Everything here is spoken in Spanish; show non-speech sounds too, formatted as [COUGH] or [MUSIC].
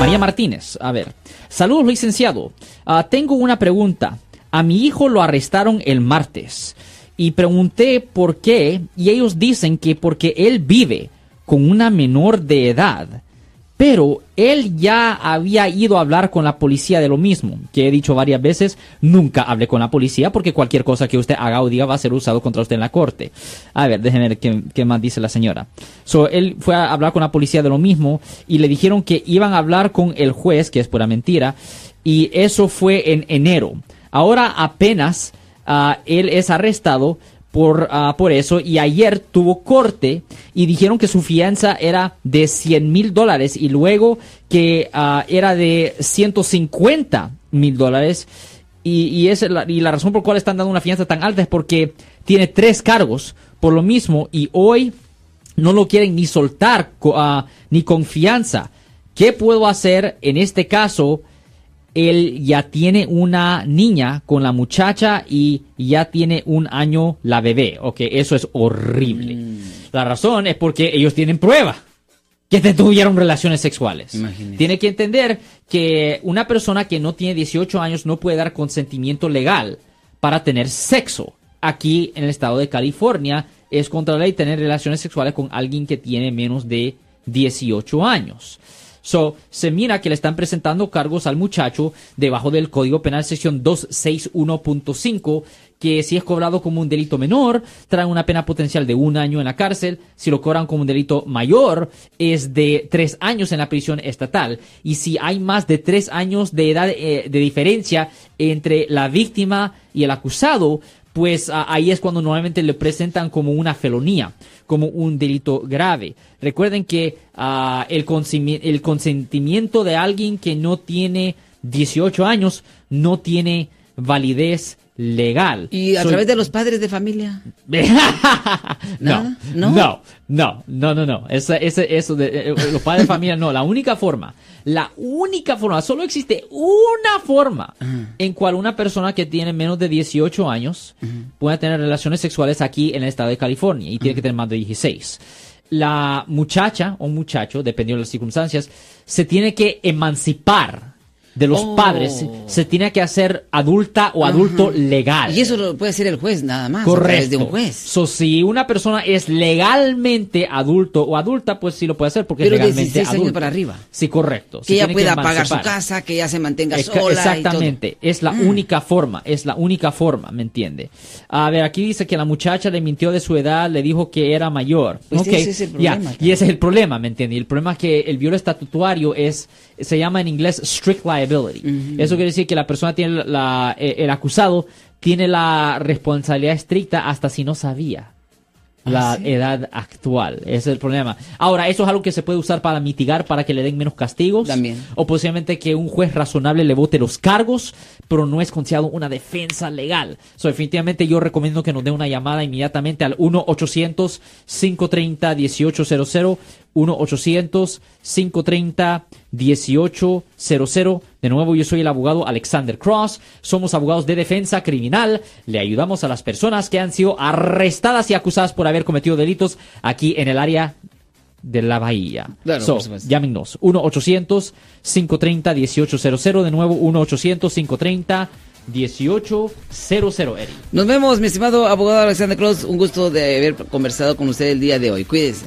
María Martínez, a ver. Saludos, licenciado. Ah, tengo una pregunta. A mi hijo lo arrestaron el martes y pregunté por qué y ellos dicen que porque él vive con una menor de edad. Pero él ya había ido a hablar con la policía de lo mismo, que he dicho varias veces, nunca hable con la policía porque cualquier cosa que usted haga o diga va a ser usado contra usted en la corte. A ver, déjenme ver qué, más dice la señora. So, él fue a hablar con la policía de lo mismo y le dijeron que iban a hablar con el juez, que es pura mentira, y eso fue en enero. Ahora apenas ah, él es arrestado por, ah, por eso y ayer tuvo corte y dijeron que su fianza era de 100 mil dólares y luego que ah, era de 150 mil dólares y, y, es la, y la razón por la cual están dando una fianza tan alta es porque tiene tres cargos por lo mismo y hoy no lo quieren ni soltar uh, ni confianza. ¿Qué puedo hacer en este caso? Él ya tiene una niña con la muchacha y ya tiene un año la bebé. Ok, eso es horrible. Mm. La razón es porque ellos tienen prueba que te tuvieron relaciones sexuales. Tiene que entender que una persona que no tiene 18 años no puede dar consentimiento legal para tener sexo. Aquí en el estado de California es contra la ley tener relaciones sexuales con alguien que tiene menos de 18 años. So, se mira que le están presentando cargos al muchacho debajo del Código Penal sección 261.5 que si es cobrado como un delito menor, trae una pena potencial de un año en la cárcel. Si lo cobran como un delito mayor, es de tres años en la prisión estatal. Y si hay más de tres años de edad eh, de diferencia entre la víctima y el acusado, pues ahí es cuando normalmente le presentan como una felonía, como un delito grave. Recuerden que uh, el, el consentimiento de alguien que no tiene 18 años no tiene validez legal. ¿Y a través de los padres de familia? [LAUGHS] no, no, no, no, no, no, no. Eso, eso de eh, los padres de familia, no. La única forma, la única forma, solo existe una forma en cual una persona que tiene menos de 18 años puede tener relaciones sexuales aquí en el estado de California y tiene que tener más de 16 la muchacha o muchacho, dependiendo de las circunstancias, se tiene que emancipar de los Oh. padres se tiene que hacer adulta o adulto legal. Y eso lo puede hacer el juez nada más. Correcto. de un juez. So, si una persona es legalmente adulto o adulta, pues sí lo puede hacer porque Pero es legalmente 16 años adulto. para arriba. Sí, correcto. Se Que ella pueda pagar su casa, que ella se mantenga Eca- sola. Exactamente, es la Mm. única forma, es la única forma, ¿me entiende? A ver, aquí dice que la muchacha le mintió de su edad, le dijo que era mayor. Pues Ok, ese es el problema y ese es el problema, ¿me entiende? Y el problema es que el violo estatutario es, se llama en inglés strict liability. Eso quiere decir que la persona tiene la, la- eh, el acusado tiene la responsabilidad estricta hasta si no sabía la Ah, ¿sí? edad actual. Ese es el problema. Ahora, eso es algo que se puede usar para mitigar, para que le den menos castigos. También. O posiblemente que un juez razonable le vote los cargos, pero no es considerado una defensa legal. So, definitivamente yo recomiendo que nos dé una llamada inmediatamente al 1-800-530-1800. 1-800-530-1800. De nuevo, yo soy el abogado Alexander Cross. Somos abogados de defensa criminal. Le ayudamos a las personas que han sido arrestadas y acusadas por haber cometido delitos aquí en el área de la bahía. Claro, So, llámenos 1-800-530-1800. De nuevo, 1-800-530-1800, Eddie. Nos vemos, mi estimado abogado Alexander Cross. Un gusto de haber conversado con usted el día de hoy. Cuídese.